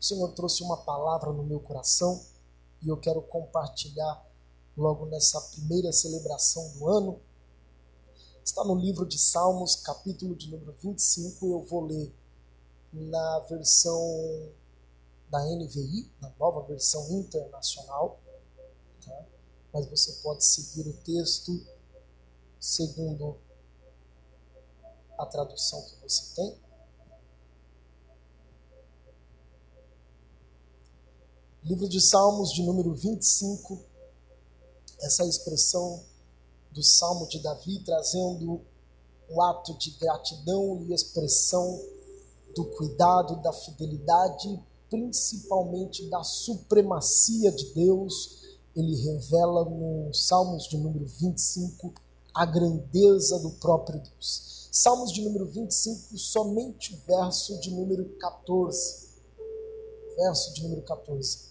O Senhor trouxe uma palavra no meu coração e eu quero compartilhar logo nessa primeira celebração do ano. Está no livro de Salmos, capítulo de número 25. Eu vou ler na versão da NVI, na nova versão internacional. Tá? Mas você pode seguir o texto segundo a tradução que você tem. Livro de Salmos, de número 25, essa expressão do Salmo de Davi, trazendo um ato de gratidão e expressão do cuidado, da fidelidade, principalmente da supremacia de Deus. Ele revela no Salmos de número 25 a grandeza do próprio Deus. Salmos de número 25, somente o verso de número 14. Verso de número 14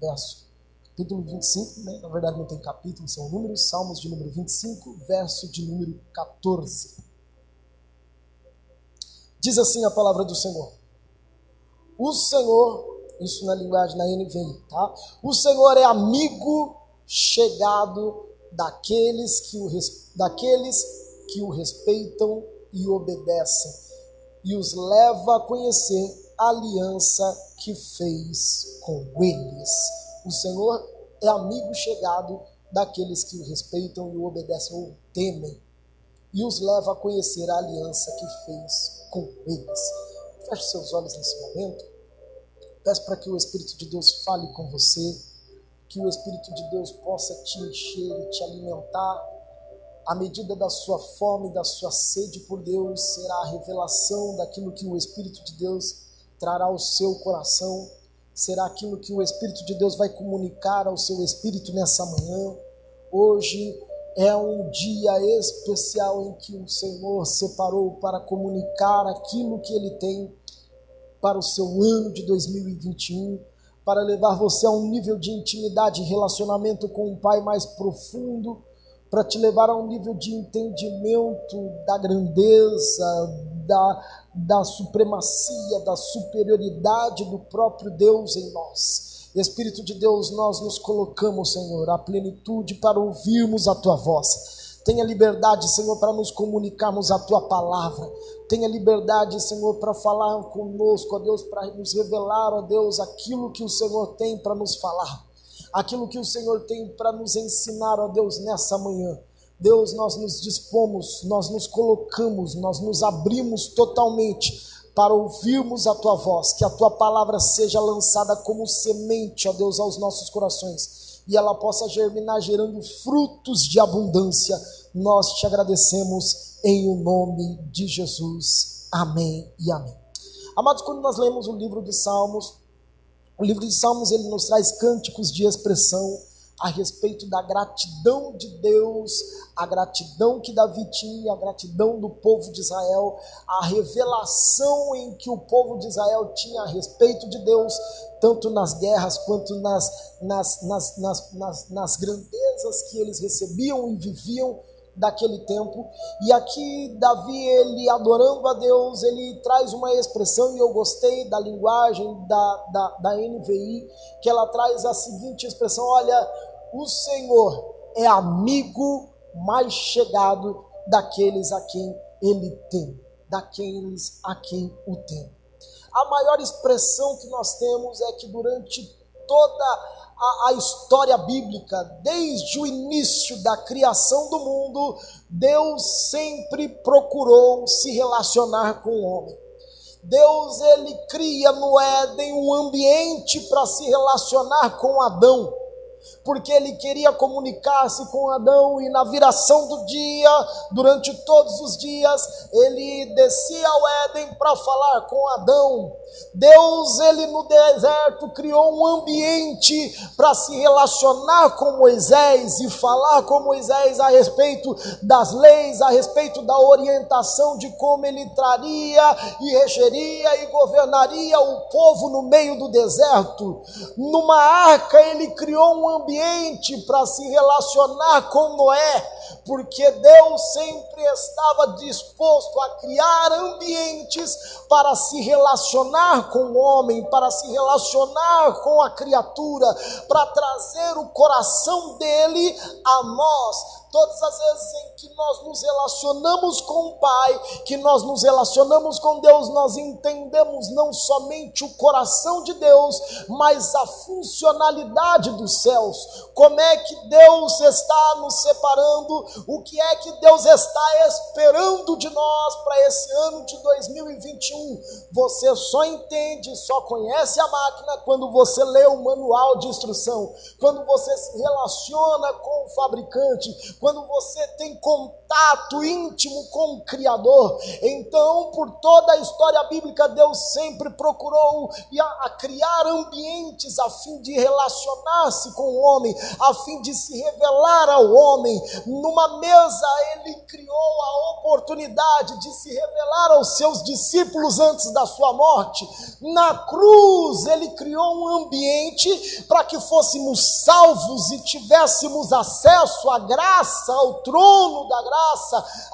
verso capítulo 25, né? na verdade não tem capítulo, são números, Salmos de número 25, verso de número 14. Diz assim a palavra do Senhor. O Senhor, isso na linguagem da NVI, tá? O Senhor é amigo chegado daqueles que o, daqueles que o respeitam e obedecem, e os leva a conhecer aliança que fez com eles. O Senhor é amigo chegado daqueles que o respeitam e o obedecem ou temem, e os leva a conhecer a aliança que fez com eles. Feche seus olhos nesse momento. Peço para que o Espírito de Deus fale com você, que o Espírito de Deus possa te encher e te alimentar. À medida da sua fome, da sua sede por Deus, será a revelação daquilo que o Espírito de Deus trará ao seu coração, será aquilo que o Espírito de Deus vai comunicar ao seu espírito nessa manhã. Hoje é um dia especial em que o Senhor separou para comunicar aquilo que Ele tem para o seu ano de 2021, para levar você a um nível de intimidade e relacionamento com o Pai mais profundo, para te levar a um nível de entendimento da grandeza, da, da supremacia, da superioridade do próprio Deus em nós. Espírito de Deus, nós nos colocamos, Senhor, à plenitude para ouvirmos a tua voz. Tenha liberdade, Senhor, para nos comunicarmos a tua palavra. Tenha liberdade, Senhor, para falar conosco, ó Deus, para nos revelar, ó Deus, aquilo que o Senhor tem para nos falar. Aquilo que o Senhor tem para nos ensinar, ó Deus, nessa manhã. Deus, nós nos dispomos, nós nos colocamos, nós nos abrimos totalmente para ouvirmos a tua voz, que a tua palavra seja lançada como semente, ó Deus, aos nossos corações e ela possa germinar, gerando frutos de abundância. Nós te agradecemos em o nome de Jesus. Amém e amém. Amados, quando nós lemos o livro de Salmos, o livro de Salmos ele nos traz cânticos de expressão a respeito da gratidão de Deus, a gratidão que Davi tinha, a gratidão do povo de Israel, a revelação em que o povo de Israel tinha a respeito de Deus, tanto nas guerras quanto nas, nas, nas, nas, nas, nas grandezas que eles recebiam e viviam daquele tempo. E aqui Davi, ele adorando a Deus, ele traz uma expressão, e eu gostei da linguagem da, da, da NVI, que ela traz a seguinte expressão: olha, o Senhor é amigo mais chegado daqueles a quem ele tem, daqueles a quem o tem. A maior expressão que nós temos é que durante toda a, a, história bíblica, desde o início da criação do mundo, Deus sempre procurou se relacionar com o homem. Deus ele cria no Éden um ambiente para se relacionar com Adão porque ele queria comunicar-se com Adão e na viração do dia, durante todos os dias, ele descia ao Éden para falar com Adão. Deus, ele no deserto criou um ambiente para se relacionar com Moisés e falar com Moisés a respeito das leis, a respeito da orientação de como ele traria e regeria e governaria o povo no meio do deserto. Numa arca ele criou um ambiente para se relacionar com Noé, porque Deus sempre estava disposto a criar ambientes para se relacionar com o homem, para se relacionar com a criatura, para trazer o coração dele a nós todas as vezes em que nós nos relacionamos com o Pai, que nós nos relacionamos com Deus, nós entendemos não somente o coração de Deus, mas a funcionalidade dos céus. Como é que Deus está nos separando? O que é que Deus está esperando de nós para esse ano de 2021? Você só entende, só conhece a máquina quando você lê o manual de instrução, quando você se relaciona com o fabricante, quando você tem contato íntimo com o Criador. Então, por toda a história bíblica, Deus sempre procurou a, criar ambientes a fim de relacionar-se com o homem, a fim de se revelar ao homem. Numa mesa, ele criou a oportunidade de se revelar aos seus discípulos antes da sua morte. Na cruz, ele criou um ambiente para que fôssemos salvos e tivéssemos acesso à graça, ao trono da graça,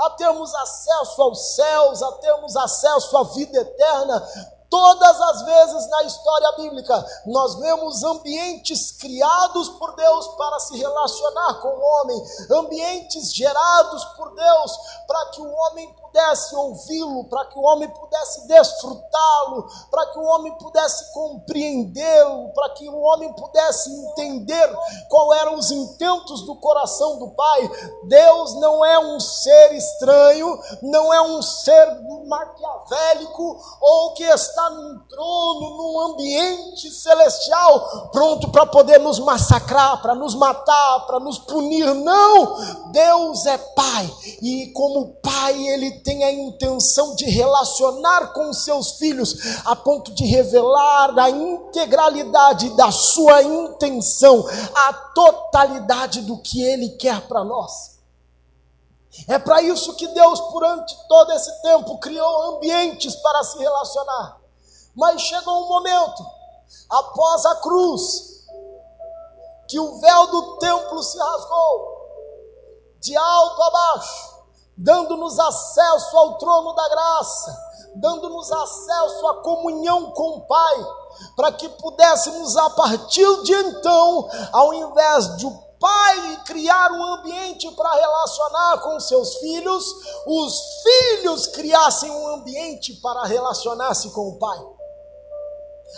a termos acesso aos céus, a termos acesso à vida eterna. Todas as vezes na história bíblica, nós vemos ambientes criados por Deus para se relacionar com o homem, ambientes gerados por Deus para que o homem pudesse ouvi-lo, para que o homem pudesse desfrutá-lo, para que o homem pudesse compreendê-lo, para que o homem pudesse entender qual eram os intentos do coração do Pai. Deus não é um ser estranho, não é um ser maquiavélico ou que está num trono, num ambiente celestial, pronto para poder nos massacrar, para nos matar, para nos punir. Não! Deus é Pai e como Pai, Ele tem a intenção de relacionar com seus filhos, a ponto de revelar a integralidade da sua intenção, a totalidade do que Ele quer para nós. É para isso que Deus, durante todo esse tempo, criou ambientes para se relacionar. Mas chegou um momento, após a cruz, que o véu do templo se rasgou, de alto a baixo, dando-nos acesso ao trono da graça, dando-nos acesso à comunhão com o Pai, para que pudéssemos, a partir de então, ao invés de o pai criar um ambiente para relacionar com seus filhos, os filhos criassem um ambiente para relacionar-se com o pai.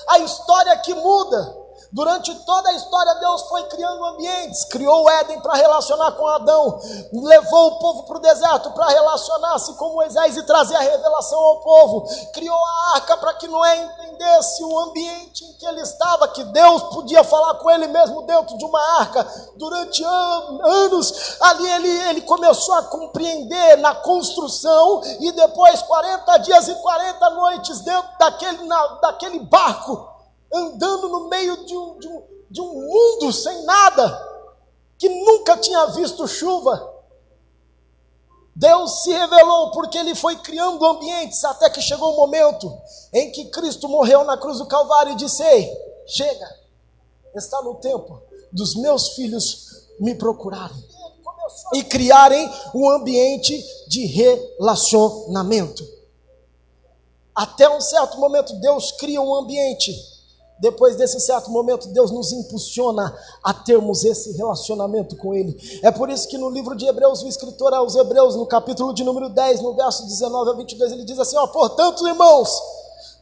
A história que muda Durante toda a história, Deus foi criando ambientes. Criou o Éden para relacionar com Adão. Levou o povo para o deserto para relacionar-se com Moisés e trazer a revelação ao povo. Criou a arca para que Noé entendesse o ambiente em que ele estava, que Deus podia falar com ele mesmo dentro de uma arca. Durante anos, ali ele, ele começou a compreender na construção e depois 40 dias e 40 noites dentro daquele, na, daquele barco andando no meio de um, de um, de um mundo sem nada, que nunca tinha visto chuva. Deus se revelou porque Ele foi criando ambientes até que chegou o momento em que Cristo morreu na cruz do Calvário e disse: Ei, chega, está no tempo dos meus filhos me procurarem e criarem um ambiente de relacionamento. Até um certo momento, Deus cria um ambiente depois desse certo momento, Deus nos impulsiona a termos esse relacionamento com Ele. É por isso que no livro de Hebreus, o escritor aos Hebreus, no capítulo de número 10, no verso 19 a 22, ele diz assim: ó, Portanto, irmãos,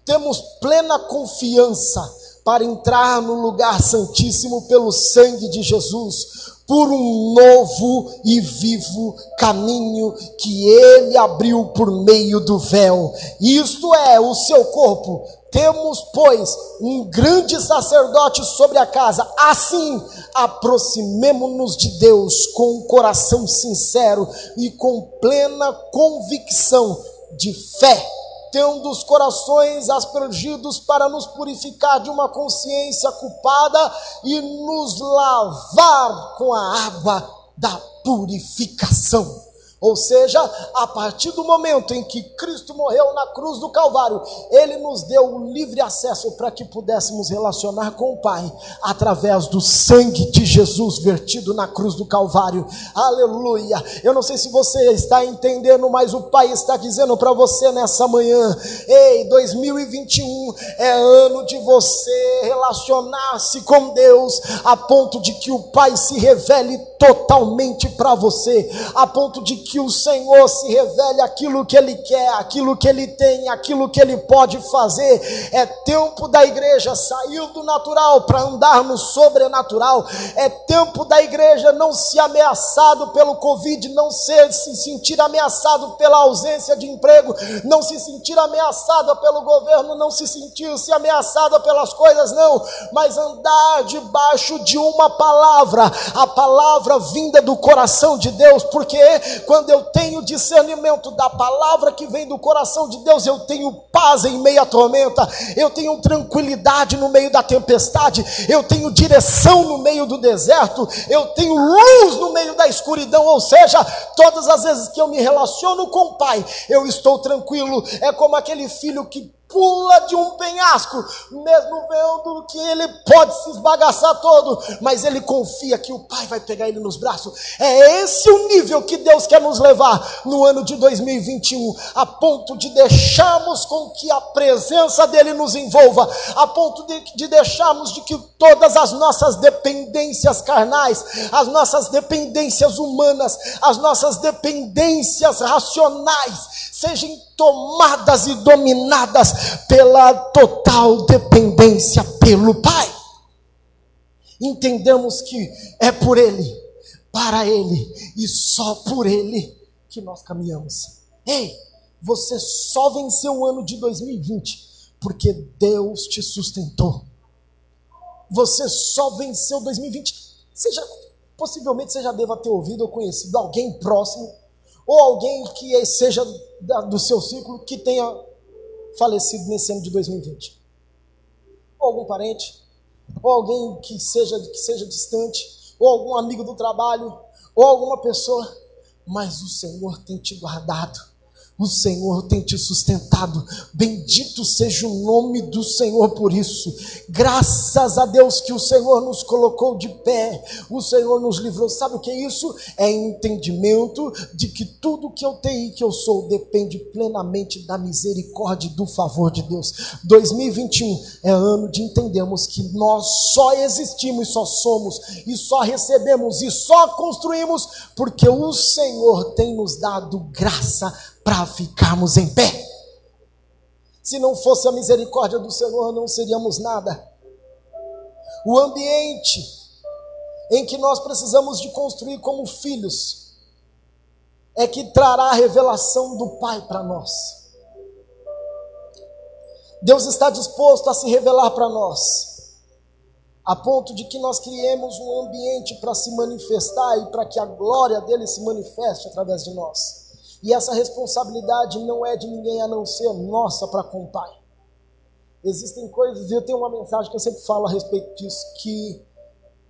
temos plena confiança para entrar no lugar santíssimo pelo sangue de Jesus, por um novo e vivo caminho que ele abriu por meio do véu. Isto é o seu corpo temos, pois, um grande sacerdote sobre a casa. Assim, aproximemo-nos de Deus com um coração sincero e com plena convicção de fé, tendo os corações aspergidos para nos purificar de uma consciência culpada e nos lavar com a água da purificação. Ou seja, a partir do momento em que Cristo morreu na cruz do Calvário, Ele nos deu o livre acesso para que pudéssemos relacionar com o Pai através do sangue de Jesus vertido na cruz do Calvário. Aleluia! Eu não sei se você está entendendo, mas o Pai está dizendo para você nessa manhã: ei, 2021 é ano de você relacionar-se com Deus a ponto de que o Pai se revele totalmente para você, a ponto de que o Senhor se revele aquilo que Ele quer, aquilo que Ele tem, aquilo que Ele pode fazer. É tempo da igreja sair do natural para andar no sobrenatural. É tempo da igreja não se ameaçado pelo Covid, não ser, se sentir ameaçado pela ausência de emprego, não se sentir ameaçada pelo governo, não se sentir se ameaçada pelas coisas, não, mas andar debaixo de uma palavra, a palavra vinda do coração de Deus, porque quando eu tenho discernimento da palavra que vem do coração de Deus, eu tenho paz em meio à tormenta, eu tenho tranquilidade no meio da tempestade, eu tenho direção no meio do deserto, eu tenho luz no meio da escuridão, ou seja, todas as vezes que eu me relaciono com o Pai, eu estou tranquilo, é como aquele filho que pula de um penhasco, mesmo vendo que ele pode se esbagaçar todo, mas ele confia que o Pai vai pegar ele nos braços. É esse o nível que Deus quer nos levar no ano de 2021, a ponto de deixarmos com que a presença dele nos envolva, a ponto de, de deixarmos de que todas as nossas dependências carnais, as nossas dependências humanas, as nossas dependências racionais, sejam tomadas e dominadas pela total dependência pelo Pai. Entendemos que é por Ele, para Ele e só por Ele que nós caminhamos. Ei, você só venceu o ano de 2020 porque Deus te sustentou. Você só venceu 2020. Seja, possivelmente você já deva ter ouvido ou conhecido alguém próximo ou alguém que seja do seu ciclo que tenha falecido nesse ano de 2020. Ou algum parente, ou alguém que seja, que seja distante, ou algum amigo do trabalho, ou alguma pessoa, mas o Senhor tem te guardado o Senhor tem te sustentado. Bendito seja o nome do Senhor por isso. Graças a Deus que o Senhor nos colocou de pé. O Senhor nos livrou. Sabe o que é isso? É entendimento de que tudo que eu tenho e que eu sou depende plenamente da misericórdia e do favor de Deus. 2021 é ano de entendermos que nós só existimos, só somos e só recebemos e só construímos porque o Senhor tem nos dado graça para ficarmos em pé. Se não fosse a misericórdia do Senhor, não seríamos nada. O ambiente em que nós precisamos de construir como filhos é que trará a revelação do Pai para nós. Deus está disposto a se revelar para nós, a ponto de que nós criemos um ambiente para se manifestar e para que a glória dele se manifeste através de nós. E essa responsabilidade não é de ninguém a não ser nossa para com o Pai. Existem coisas, e eu tenho uma mensagem que eu sempre falo a respeito disso, que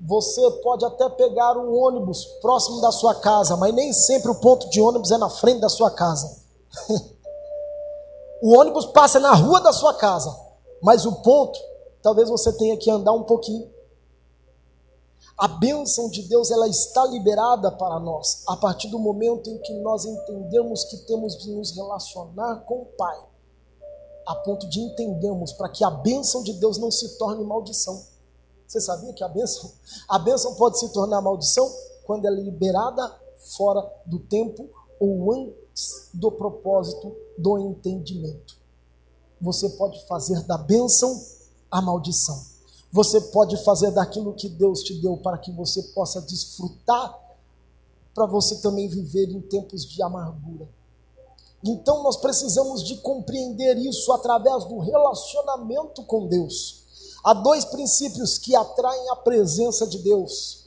você pode até pegar um ônibus próximo da sua casa, mas nem sempre o ponto de ônibus é na frente da sua casa. o ônibus passa na rua da sua casa, mas o ponto, talvez você tenha que andar um pouquinho. A bênção de Deus ela está liberada para nós a partir do momento em que nós entendemos que temos de nos relacionar com o Pai, a ponto de entendermos para que a bênção de Deus não se torne maldição. Você sabia que a bênção, a bênção pode se tornar maldição quando ela é liberada fora do tempo ou antes do propósito do entendimento. Você pode fazer da bênção a maldição. Você pode fazer daquilo que Deus te deu para que você possa desfrutar, para você também viver em tempos de amargura. Então nós precisamos de compreender isso através do relacionamento com Deus. Há dois princípios que atraem a presença de Deus,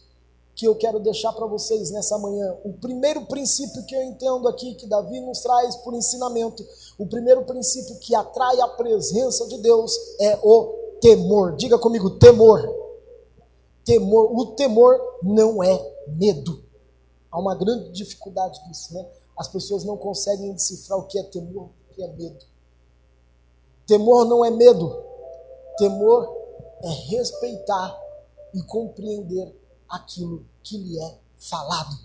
que eu quero deixar para vocês nessa manhã. O primeiro princípio que eu entendo aqui, que Davi nos traz por ensinamento, o primeiro princípio que atrai a presença de Deus é o temor. Diga comigo, temor. Temor. O temor não é medo. Há uma grande dificuldade disso, né? as pessoas não conseguem decifrar o que é temor, o que é medo. Temor não é medo, temor é respeitar e compreender aquilo que lhe é falado.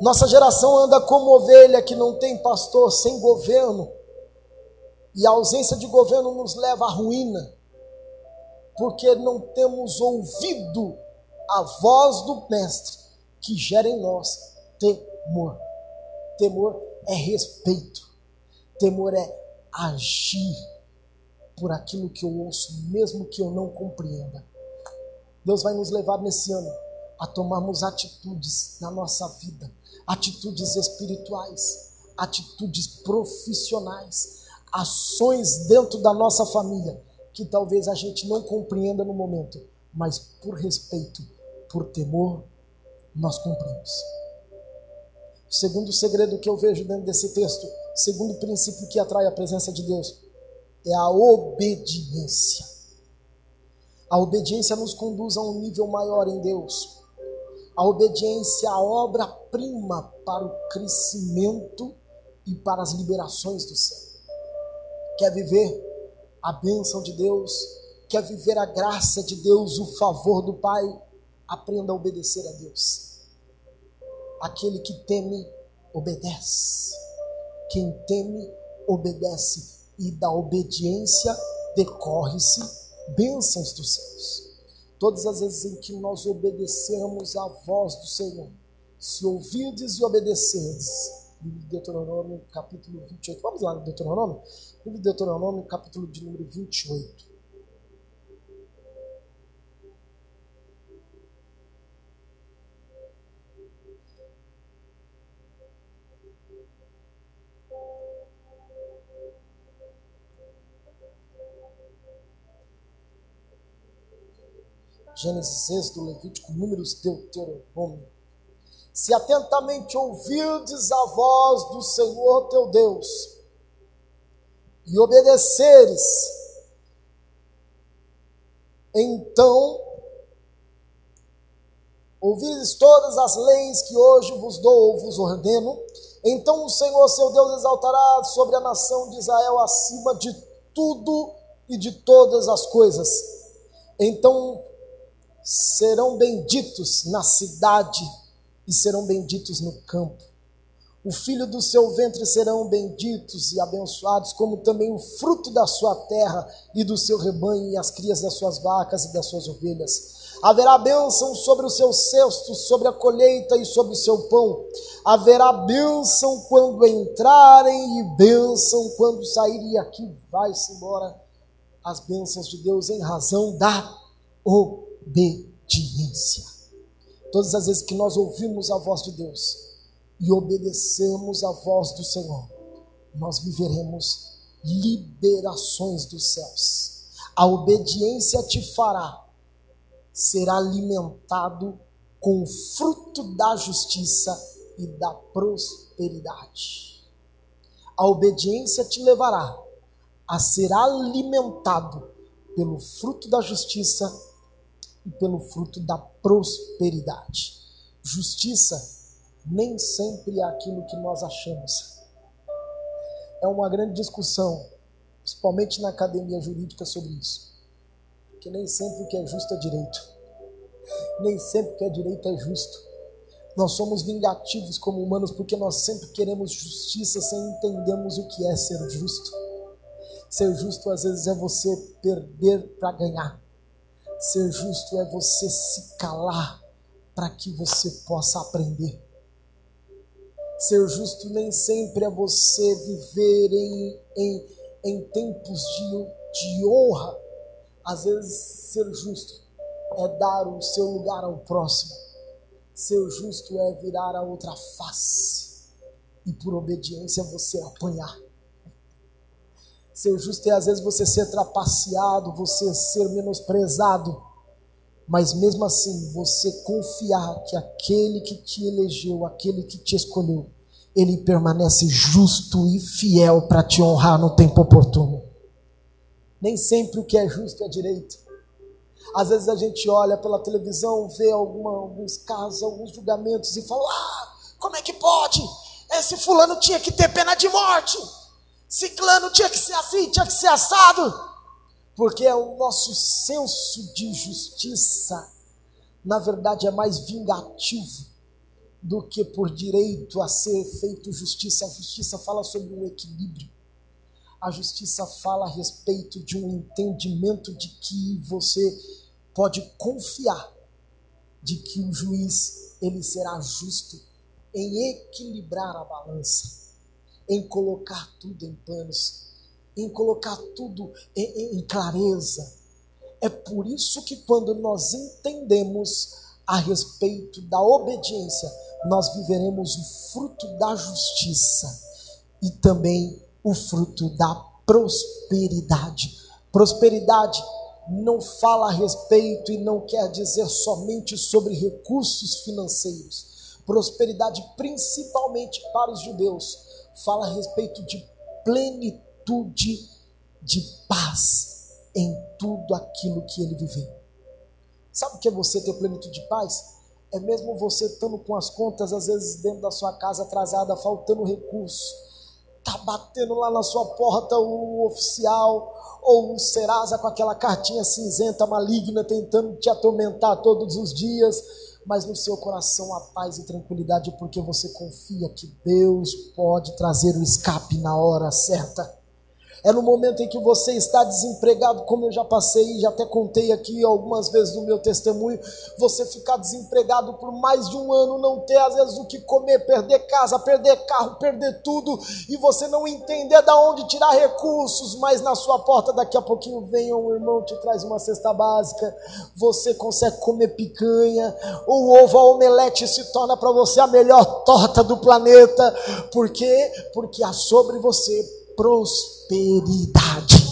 Nossa geração anda como ovelha que não tem pastor, sem governo, e a ausência de governo nos leva à ruína, porque não temos ouvido a voz do Mestre que gera em nós temor. Temor é respeito, temor é agir por aquilo que eu ouço, mesmo que eu não compreenda. Deus vai nos levar nesse ano a tomarmos atitudes na nossa vida, atitudes espirituais, atitudes profissionais, ações dentro da nossa família que talvez a gente não compreenda no momento, mas por respeito, por temor, nós cumprimos. O segundo segredo que eu vejo dentro desse texto, segundo princípio que atrai a presença de Deus, é a obediência. A obediência nos conduz a um nível maior em Deus. A obediência é a obra-prima para o crescimento e para as liberações do céu. Quer viver a bênção de Deus? Quer viver a graça de Deus, o favor do Pai? Aprenda a obedecer a Deus. Aquele que teme, obedece. Quem teme, obedece. E da obediência decorre-se bênçãos dos céus. Todas as vezes em que nós obedecemos à voz do Senhor, se ouvirdes e obedecerdes, livro de Deuteronômio, capítulo 28. Vamos lá no Deuteronômio? Livro de Deuteronômio, capítulo de número 28. Gênesis, Êxodo, Levítico, Números, Deuteronômio. Se atentamente ouvirdes a voz do Senhor teu Deus e obedeceres, então ouvires todas as leis que hoje vos dou ou vos ordeno, então o Senhor seu Deus exaltará sobre a nação de Israel acima de tudo e de todas as coisas. Então serão benditos na cidade e serão benditos no campo. O filho do seu ventre serão benditos e abençoados, como também o fruto da sua terra e do seu rebanho, e as crias das suas vacas e das suas ovelhas. Haverá bênção sobre os seus cestos, sobre a colheita e sobre o seu pão. Haverá bênção quando entrarem e bênção quando saírem. E aqui vai-se embora as bênçãos de Deus em razão da obediência. Todas as vezes que nós ouvimos a voz de Deus e obedecemos a voz do Senhor, nós viveremos liberações dos céus. A obediência te fará ser alimentado com o fruto da justiça e da prosperidade. A obediência te levará a ser alimentado pelo fruto da justiça e pelo fruto da prosperidade. Justiça nem sempre é aquilo que nós achamos. É uma grande discussão, principalmente na academia jurídica, sobre isso. Que nem sempre o que é justo é direito. Nem sempre o que é direito é justo. Nós somos vingativos como humanos porque nós sempre queremos justiça sem entendermos o que é ser justo. Ser justo às vezes é você perder para ganhar. Ser justo é você se calar para que você possa aprender. Ser justo nem sempre é você viver em, em, em tempos de, de honra. Às vezes, ser justo é dar o seu lugar ao próximo. Ser justo é virar a outra face e, por obediência, você apanhar. Ser justo é às vezes você ser trapaceado, você ser menosprezado, mas mesmo assim você confiar que aquele que te elegeu, aquele que te escolheu, ele permanece justo e fiel para te honrar no tempo oportuno. Nem sempre o que é justo é direito. Às vezes a gente olha pela televisão, vê alguma, alguns casos, alguns julgamentos e fala: ah, Como é que pode? Esse fulano tinha que ter pena de morte. Ciclano tinha que ser assim, tinha que ser assado. Porque é o nosso senso de justiça, na verdade, é mais vingativo do que por direito a ser feito justiça. A justiça fala sobre um equilíbrio. A justiça fala a respeito de um entendimento de que você pode confiar de que o juiz ele será justo em equilibrar a balança, em colocar tudo em panos, em colocar tudo em, em clareza. É por isso que quando nós entendemos a respeito da obediência, nós viveremos o fruto da justiça e também o fruto da prosperidade. Prosperidade não fala a respeito e não quer dizer somente sobre recursos financeiros. Prosperidade, principalmente para os judeus, fala a respeito de plenitude de paz em tudo aquilo que ele viveu. Sabe o que é você ter plenitude de paz? É mesmo você estando com as contas, às vezes, dentro da sua casa atrasada, faltando recurso. Tá batendo lá na sua porta o oficial ou um Serasa com aquela cartinha cinzenta maligna tentando te atormentar todos os dias, mas no seu coração a paz e tranquilidade porque você confia que Deus pode trazer o escape na hora certa. É no momento em que você está desempregado, como eu já passei, já até contei aqui algumas vezes no meu testemunho, você ficar desempregado por mais de um ano, não ter às vezes o que comer, perder casa, perder carro, perder tudo, e você não entender da onde tirar recursos, mas na sua porta daqui a pouquinho vem um irmão te traz uma cesta básica, você consegue comer picanha, o ovo, a omelete se torna para você a melhor torta do planeta, por quê? Porque há sobre você prosperidade.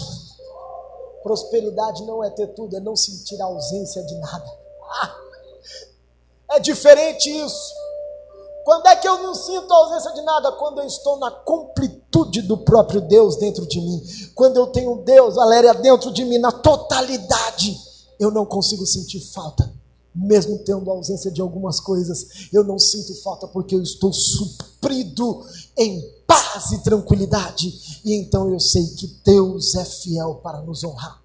Prosperidade não é ter tudo, é não sentir a ausência de nada. Ah, é diferente isso. Quando é que eu não sinto a ausência de nada? Quando eu estou na completude do próprio Deus dentro de mim. Quando eu tenho Deus, Valéria, dentro de mim, na totalidade, eu não consigo sentir falta. Mesmo tendo a ausência de algumas coisas, eu não sinto falta porque eu estou suprido em paz e tranquilidade. E então eu sei que Deus é fiel para nos honrar.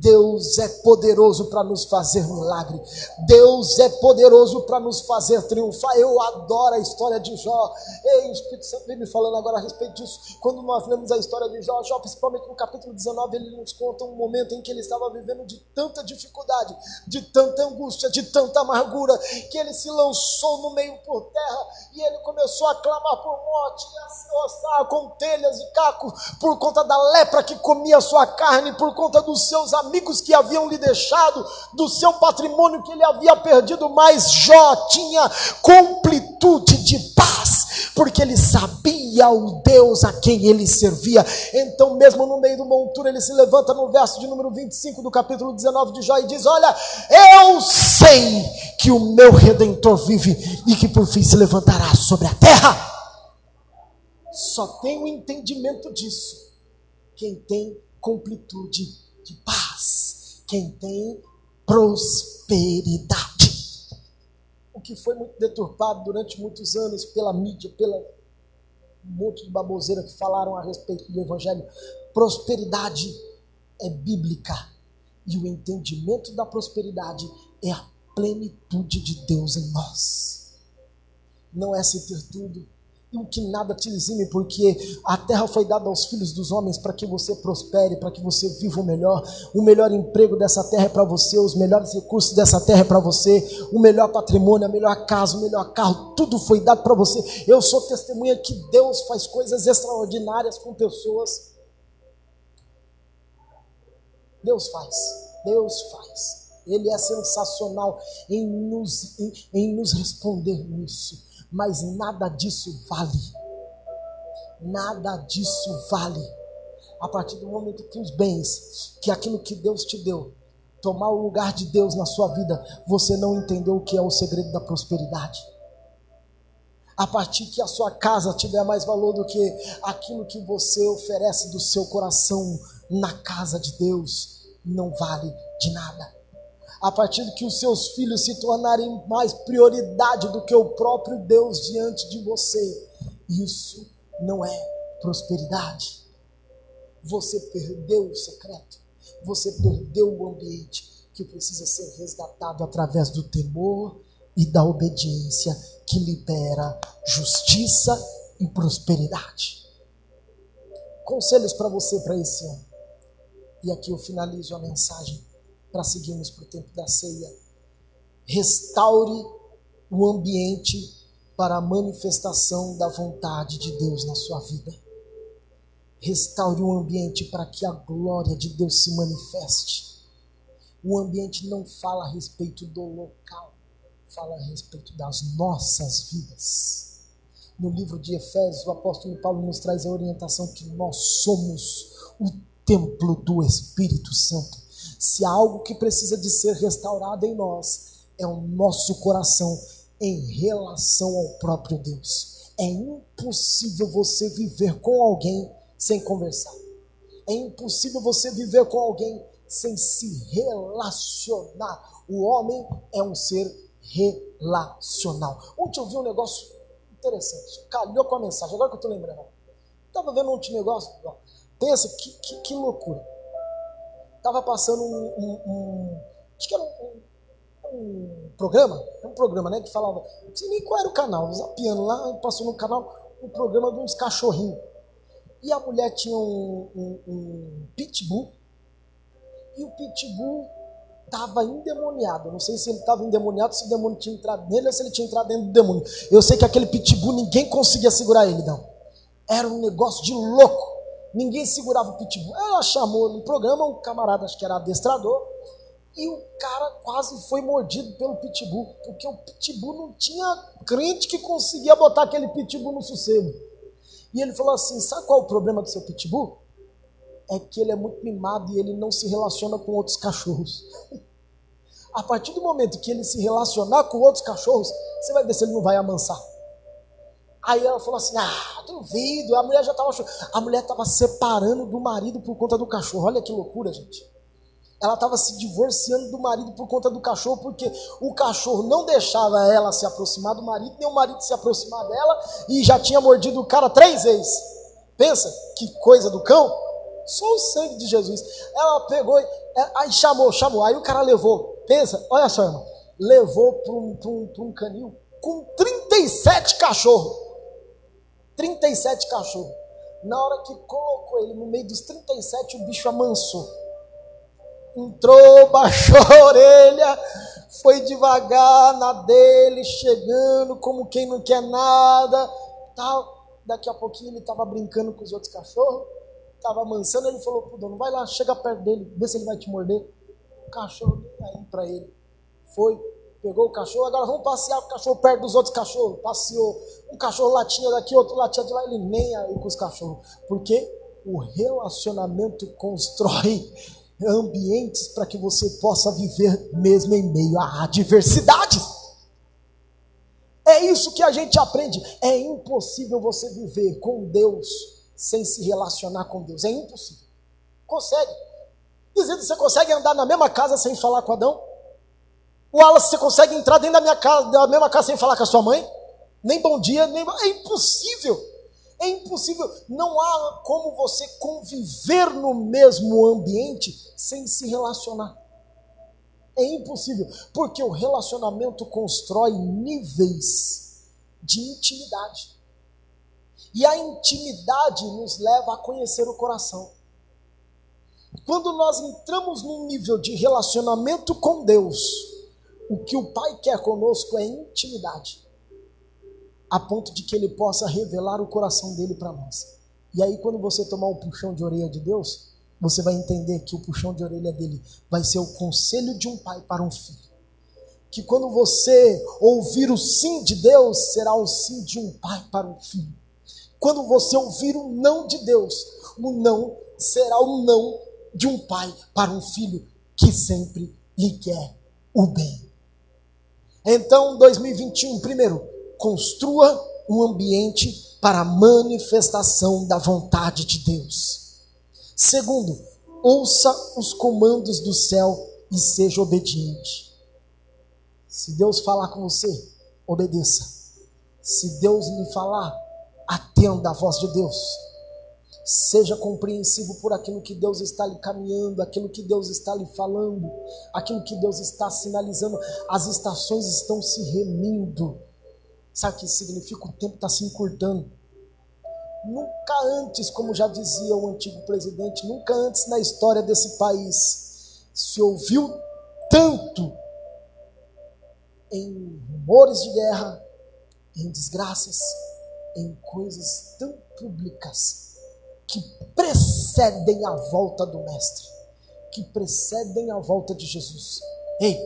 Deus é poderoso para nos fazer milagre. Deus é poderoso para nos fazer triunfar. Eu adoro a história de Jó. Ei, o Espírito Santo vem me falando agora a respeito disso. Quando nós lemos a história de Jó, Jó, principalmente no capítulo 19, ele nos conta um momento em que ele estava vivendo de tanta dificuldade, de tanta angústia, de tanta amargura, que ele se lançou no meio por terra e ele começou a clamar por morte, a se roçar com telhas e cacos, por conta da lepra que comia sua carne, por conta dos seus amigos que haviam lhe deixado, do seu patrimônio que ele havia perdido, mas Jó tinha completude de paz, porque ele sabia o Deus a quem ele servia. Então, mesmo no meio do monturo, ele se levanta no verso de número 25 do capítulo 19 de Jó e diz: Olha, eu sei que o meu redentor vive e que por fim se levantará sobre a terra. Só tem o entendimento disso quem tem completude de paz quem tem prosperidade. O que foi muito deturpado durante muitos anos pela mídia, pela um monte de baboseira que falaram a respeito do evangelho. Prosperidade é bíblica. E o entendimento da prosperidade é a plenitude de Deus em nós. Não é se ter tudo, que nada te exime, porque a terra foi dada aos filhos dos homens para que você prospere, para que você viva o melhor. O melhor emprego dessa terra é para você, os melhores recursos dessa terra é para você, o melhor patrimônio, a melhor casa, o melhor carro, tudo foi dado para você. Eu sou testemunha que Deus faz coisas extraordinárias com pessoas. Deus faz, Deus faz. Ele é sensacional em nos, em, em nos responder nisso mas nada disso vale. Nada disso vale. A partir do momento que os bens, que aquilo que Deus te deu, tomar o lugar de Deus na sua vida, você não entendeu o que é o segredo da prosperidade. A partir que a sua casa tiver mais valor do que aquilo que você oferece do seu coração na casa de Deus, não vale de nada. A partir que os seus filhos se tornarem mais prioridade do que o próprio Deus diante de você, isso não é prosperidade. Você perdeu o secreto, você perdeu o ambiente que precisa ser resgatado através do temor e da obediência que libera justiça e prosperidade. Conselhos para você para esse ano. E aqui eu finalizo a mensagem para seguirmos para o tempo da ceia. Restaure o ambiente para a manifestação da vontade de Deus na sua vida. Restaure o ambiente para que a glória de Deus se manifeste. O ambiente não fala a respeito do local, fala a respeito das nossas vidas. No livro de Efésios, o apóstolo Paulo nos traz a orientação que nós somos o templo do Espírito Santo. Se há algo que precisa de ser restaurado em nós, é o nosso coração em relação ao próprio Deus. É impossível você viver com alguém sem conversar. É impossível você viver com alguém sem se relacionar. O homem é um ser relacional. Ontem eu vi um negócio interessante. Calhou com a mensagem, agora que eu estou lembrando. Estava vendo um negócio, pensa que, que, que, loucura. Estava passando um, um, um, Acho que era um, um programa, um programa, né? Que falava. Não sei nem qual era o canal, zapiando lá, passou no canal um programa de uns cachorrinhos. E a mulher tinha um, pitbull. E o pitbull estava endemoniado. Não sei se ele estava endemoniado, se o demônio tinha entrado nele ou se ele tinha entrado dentro do demônio. Eu sei que aquele pitbull ninguém conseguia segurar ele, não. Era um negócio de louco. Ninguém segurava o pitbull. Ela chamou no programa um camarada, acho que era adestrador, e o cara quase foi mordido pelo pitbull, porque o pitbull não tinha crente que conseguia botar aquele pitbull no sossego. E ele falou assim: sabe qual é o problema do seu pitbull? É que ele é muito mimado e ele não se relaciona com outros cachorros. A partir do momento que ele se relacionar com outros cachorros, você vai ver se ele não vai amansar. Aí ela falou assim: Ah, duvido. A mulher já estava. A mulher estava separando do marido por conta do cachorro. Olha que loucura, gente ela estava se divorciando do marido por conta do cachorro, porque o cachorro não deixava ela se aproximar do marido, nem o marido se aproximar dela, e já tinha mordido o cara três vezes. Pensa, que coisa do cão. Só o sangue de Jesus. Ela pegou, é, aí chamou, chamou, aí o cara levou. Pensa, olha só, irmão. Levou para um, um, um canil com 37 cachorros. 37 cachorros. Na hora que colocou ele no meio dos 37, o bicho amansou entrou, baixou a orelha, foi devagar na dele, chegando como quem não quer nada, tal. Daqui a pouquinho ele estava brincando com os outros cachorros, estava amansando, ele falou pro dono, vai lá, chega perto dele, vê se ele vai te morder. O cachorro aí para ele. Foi, pegou o cachorro, agora vamos passear o cachorro perto dos outros cachorros. Passeou. Um cachorro latinha daqui, outro latinha de lá, ele nem aí com os cachorros. Porque o relacionamento constrói ambientes para que você possa viver mesmo em meio a adversidades. É isso que a gente aprende. É impossível você viver com Deus sem se relacionar com Deus. É impossível. Consegue. Dizendo que você consegue andar na mesma casa sem falar com Adão? O Wallace, você consegue entrar dentro da minha casa, da mesma casa sem falar com a sua mãe? Nem bom dia, nem. É impossível. É impossível, não há como você conviver no mesmo ambiente sem se relacionar. É impossível, porque o relacionamento constrói níveis de intimidade. E a intimidade nos leva a conhecer o coração. Quando nós entramos num nível de relacionamento com Deus, o que o Pai quer conosco é intimidade a ponto de que ele possa revelar o coração dele para nós. E aí, quando você tomar o puxão de orelha de Deus, você vai entender que o puxão de orelha dele vai ser o conselho de um pai para um filho. Que quando você ouvir o sim de Deus, será o sim de um pai para um filho. Quando você ouvir o não de Deus, o não será o não de um pai para um filho que sempre lhe quer o bem. Então, 2021, primeiro, construa um ambiente para a manifestação da vontade de Deus. Segundo, ouça os comandos do céu e seja obediente. Se Deus falar com você, obedeça. Se Deus lhe falar, atenda a voz de Deus. Seja compreensivo por aquilo que Deus está lhe caminhando, aquilo que Deus está lhe falando, aquilo que Deus está sinalizando. As estações estão se remindo. Sabe o que significa? O tempo está se encurtando. Nunca antes, como já dizia o antigo presidente, nunca antes na história desse país se ouviu tanto em rumores de guerra, em desgraças, em coisas tão públicas que precedem a volta do Mestre, que precedem a volta de Jesus. Ei,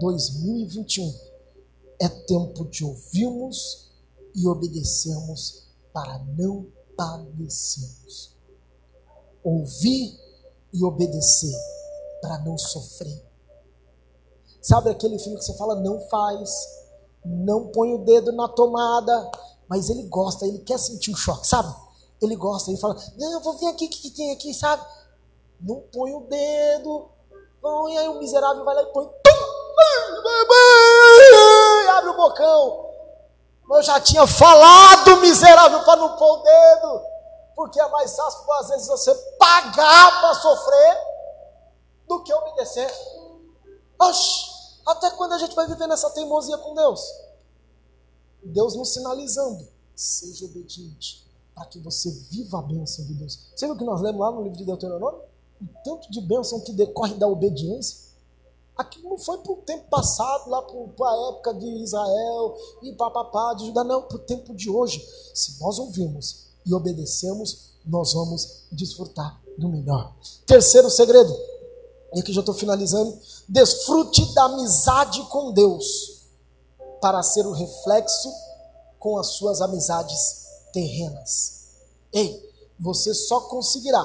2021 é tempo de ouvirmos e obedecermos para não padecermos. Ouvir e obedecer para não sofrer. Sabe aquele filho que você fala, não faz, não põe o dedo na tomada, mas ele gosta, ele quer sentir o choque, sabe? Ele gosta, ele fala, não, vou ver aqui o que, que tem aqui, sabe? Não põe o dedo, põe, aí o miserável vai lá e põe, abre o bocão. Eu já tinha falado, miserável, para não pôr o dedo. Porque é mais fácil, às vezes, você pagar para sofrer do que obedecer. Oxi, até quando a gente vai viver nessa teimosia com Deus? Deus nos sinalizando: seja obediente, para que você viva a bênção de Deus. Viu o que nós lemos lá no livro de Deuteronômio? O tanto de bênção que decorre da obediência. Aquilo não foi para o tempo passado, lá para a época de Israel e papapá, de Judá, não, para o tempo de hoje. Se nós ouvimos e obedecemos, nós vamos desfrutar do melhor. Terceiro segredo, e aqui já estou finalizando: desfrute da amizade com Deus, para ser o reflexo com as suas amizades terrenas. Ei, você só conseguirá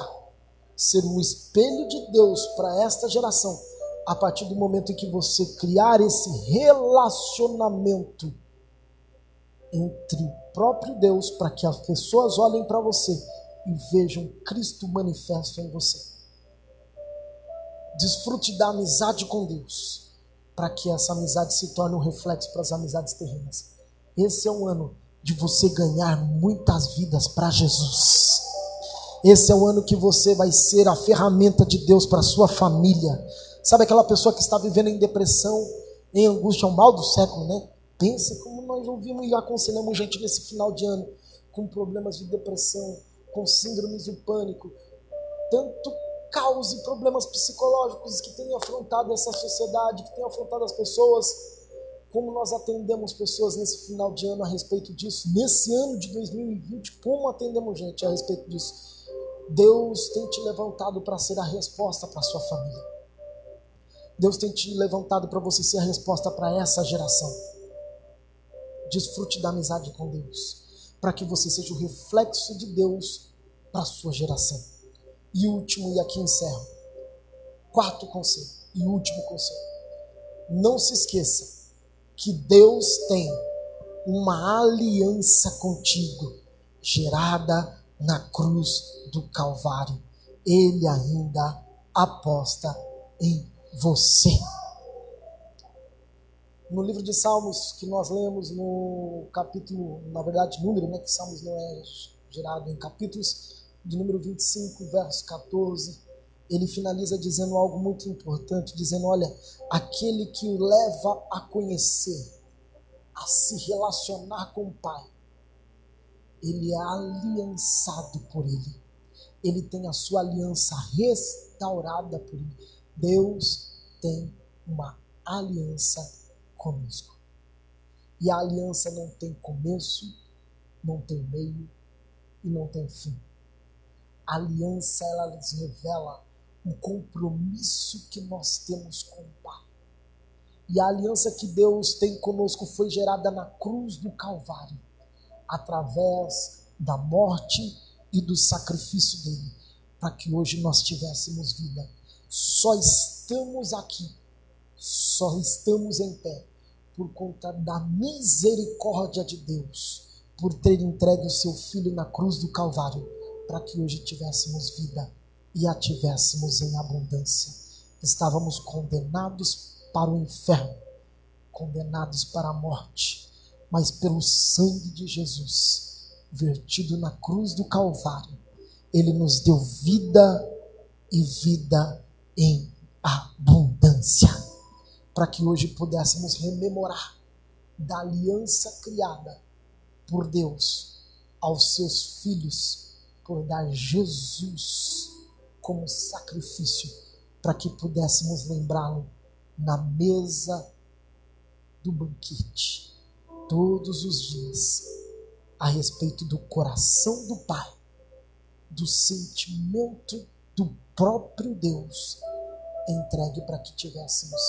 ser um espelho de Deus para esta geração a partir do momento em que você criar esse relacionamento entre o próprio Deus, para que as pessoas olhem para você e vejam Cristo manifesto em você. Desfrute da amizade com Deus, para que essa amizade se torne um reflexo para as amizades terrenas. Esse é um ano de você ganhar muitas vidas para Jesus. Esse é o ano que você vai ser a ferramenta de Deus para sua família Sabe aquela pessoa que está vivendo em depressão, em angústia, é um mal do século, né? Pensa como nós ouvimos e aconselhamos gente nesse final de ano com problemas de depressão, com síndromes do pânico, tanto caos e problemas psicológicos que têm afrontado essa sociedade, que têm afrontado as pessoas. Como nós atendemos pessoas nesse final de ano a respeito disso? Nesse ano de 2020, como atendemos gente a respeito disso? Deus tem te levantado para ser a resposta para sua família. Deus tem te levantado para você ser a resposta para essa geração. Desfrute da amizade com Deus, para que você seja o reflexo de Deus para sua geração. E último, e aqui encerro. Quarto conselho, e último conselho. Não se esqueça que Deus tem uma aliança contigo, gerada na cruz do Calvário. Ele ainda aposta em você. No livro de Salmos que nós lemos no capítulo, na verdade, número, né, que Salmos não é gerado em capítulos, de número 25, verso 14, ele finaliza dizendo algo muito importante, dizendo, olha, aquele que o leva a conhecer, a se relacionar com o Pai, ele é aliançado por ele. Ele tem a sua aliança restaurada por ele. Deus tem uma aliança conosco. E a aliança não tem começo, não tem meio e não tem fim. A aliança ela nos revela o compromisso que nós temos com o Pai. E a aliança que Deus tem conosco foi gerada na cruz do Calvário, através da morte e do sacrifício dele, para que hoje nós tivéssemos vida só estamos aqui, só estamos em pé por conta da misericórdia de Deus, por ter entregue o seu filho na cruz do Calvário, para que hoje tivéssemos vida e a tivéssemos em abundância. estávamos condenados para o inferno, condenados para a morte, mas pelo sangue de Jesus, vertido na cruz do Calvário, ele nos deu vida e vida em abundância, para que hoje pudéssemos rememorar da aliança criada por Deus aos seus filhos, por dar Jesus como sacrifício, para que pudéssemos lembrá-lo na mesa do banquete, todos os dias, a respeito do coração do Pai, do sentimento do próprio Deus, entregue para que tivéssemos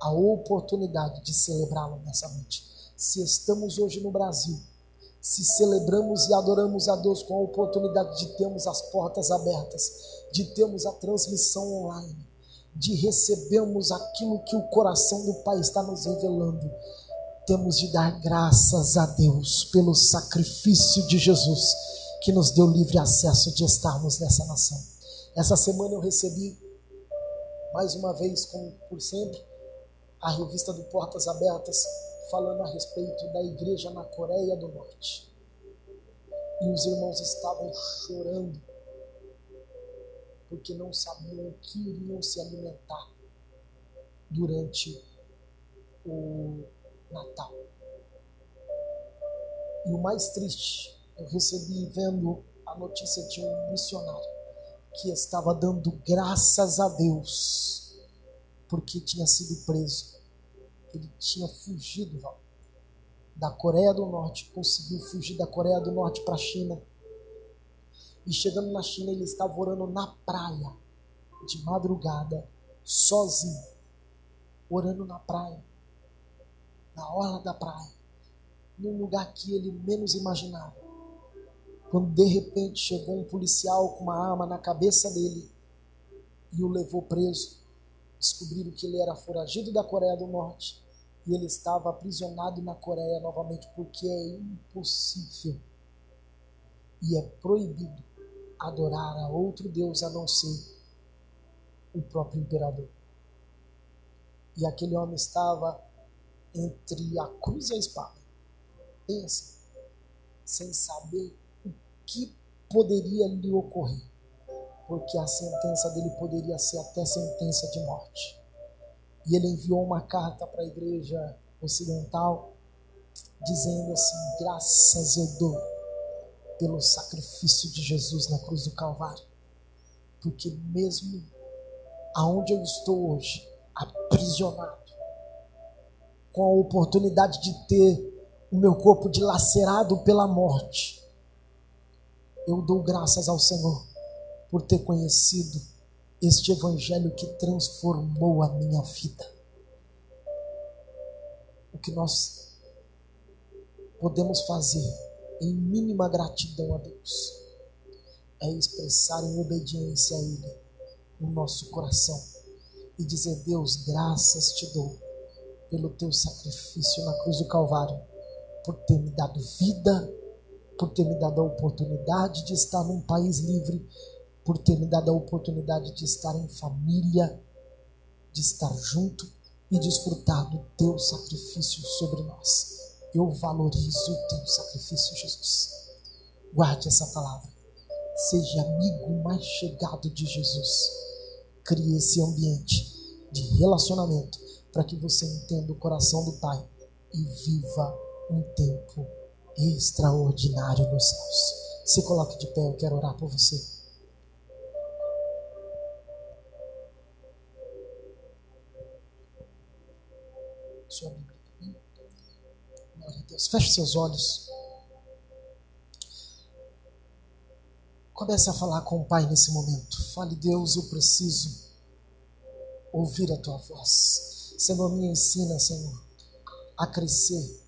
a oportunidade de celebrá-lo nessa noite. Se estamos hoje no Brasil, se celebramos e adoramos a Deus com a oportunidade de termos as portas abertas, de termos a transmissão online, de recebermos aquilo que o coração do Pai está nos revelando, temos de dar graças a Deus pelo sacrifício de Jesus que nos deu livre acesso de estarmos nessa nação. Essa semana eu recebi, mais uma vez, como por sempre, a revista do Portas Abertas, falando a respeito da igreja na Coreia do Norte. E os irmãos estavam chorando, porque não sabiam o que iriam se alimentar durante o Natal. E o mais triste, eu recebi vendo a notícia de um missionário que estava dando graças a Deus porque tinha sido preso. Ele tinha fugido Val, da Coreia do Norte, conseguiu fugir da Coreia do Norte para a China. E chegando na China, ele estava orando na praia, de madrugada, sozinho, orando na praia, na orla da praia, num lugar que ele menos imaginava. Quando de repente chegou um policial com uma arma na cabeça dele e o levou preso descobriram que ele era foragido da Coreia do Norte e ele estava aprisionado na Coreia novamente, porque é impossível e é proibido adorar a outro Deus a não ser o próprio imperador. E aquele homem estava entre a cruz e a espada. Pensa, sem saber o que poderia lhe ocorrer porque a sentença dele poderia ser até sentença de morte. E ele enviou uma carta para a igreja ocidental, dizendo assim: Graças eu dou pelo sacrifício de Jesus na cruz do Calvário, porque mesmo aonde eu estou hoje, aprisionado, com a oportunidade de ter o meu corpo dilacerado pela morte, eu dou graças ao Senhor por ter conhecido este Evangelho que transformou a minha vida. O que nós podemos fazer em mínima gratidão a Deus é expressar em obediência a Ele no nosso coração e dizer: Deus, graças te dou pelo teu sacrifício na cruz do Calvário, por ter me dado vida, por ter me dado a oportunidade de estar num país livre por ter me dado a oportunidade de estar em família, de estar junto e desfrutar do teu sacrifício sobre nós. Eu valorizo o teu sacrifício, Jesus. Guarde essa palavra. Seja amigo mais chegado de Jesus. Crie esse ambiente de relacionamento para que você entenda o coração do Pai e viva um tempo extraordinário nos céus. Se coloque de pé, eu quero orar por você. Sua Bíblia. Glória a Deus. Feche seus olhos. Comece a falar com o Pai nesse momento. Fale, Deus, eu preciso ouvir a tua voz. Senhor, me ensina, Senhor, a crescer.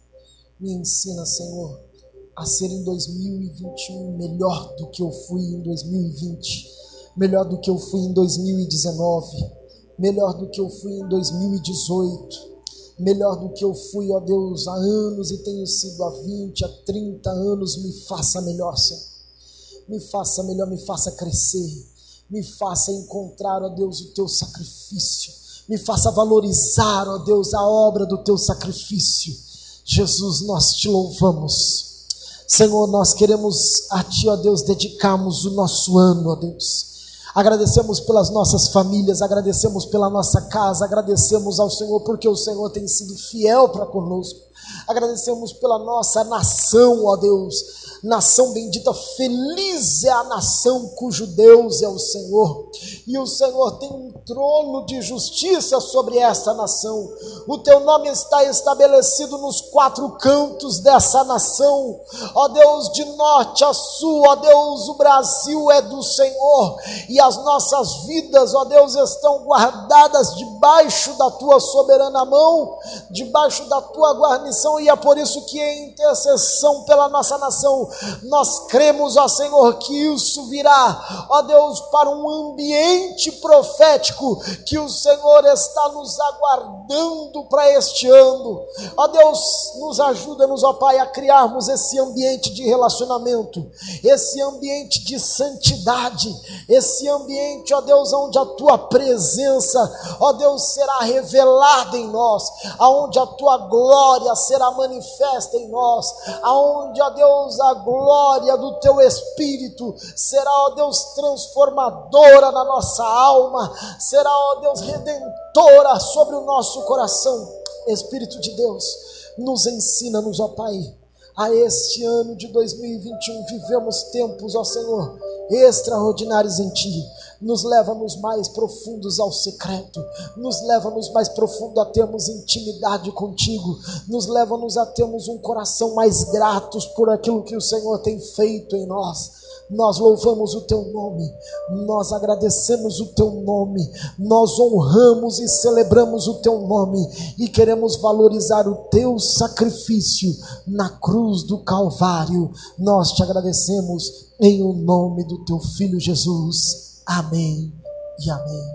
Me ensina, Senhor, a ser em 2021 melhor do que eu fui em 2020, melhor do que eu fui em 2019, melhor do que eu fui em 2018 melhor do que eu fui, ó Deus, há anos e tenho sido há 20, há 30 anos, me faça melhor, Senhor. Me faça melhor, me faça crescer. me faça encontrar, ó Deus, o teu sacrifício, me faça valorizar, ó Deus, a obra do teu sacrifício. Jesus, nós te louvamos. Senhor, nós queremos a Ti, ó Deus, dedicarmos o nosso ano, ó Deus. Agradecemos pelas nossas famílias, agradecemos pela nossa casa, agradecemos ao Senhor porque o Senhor tem sido fiel para conosco. Agradecemos pela nossa nação, ó Deus nação bendita, feliz é a nação cujo Deus é o Senhor, e o Senhor tem um trono de justiça sobre esta nação. O teu nome está estabelecido nos quatro cantos dessa nação, ó Deus, de norte a sul, ó Deus, o Brasil é do Senhor, e as nossas vidas, ó Deus, estão guardadas debaixo da tua soberana mão, debaixo da tua guarnição, e é por isso que em intercessão pela nossa nação, nós cremos, ó Senhor, que isso virá, ó Deus, para um ambiente profético que o Senhor está nos aguardando para este ano. Ó Deus, nos ajuda-nos, ó Pai, a criarmos esse ambiente de relacionamento, esse ambiente de santidade, esse ambiente, ó Deus, onde a tua presença, ó Deus, será revelada em nós, aonde a tua glória será manifesta em nós, aonde, ó Deus, a glória do teu Espírito será, ó Deus, transformadora na nossa alma, será, ó Deus, redentora sobre o nosso coração. Espírito de Deus, nos ensina-nos, ó Pai, a este ano de 2021 vivemos tempos, ó Senhor, extraordinários em Ti. Nos leva-nos mais profundos ao secreto, nos leva-nos mais profundo a termos intimidade contigo, nos leva-nos a termos um coração mais gratos por aquilo que o Senhor tem feito em nós nós louvamos o teu nome, nós agradecemos o teu nome, nós honramos e celebramos o teu nome e queremos valorizar o teu sacrifício na cruz do Calvário. Nós te agradecemos em o nome do teu filho Jesus. Amém e amém.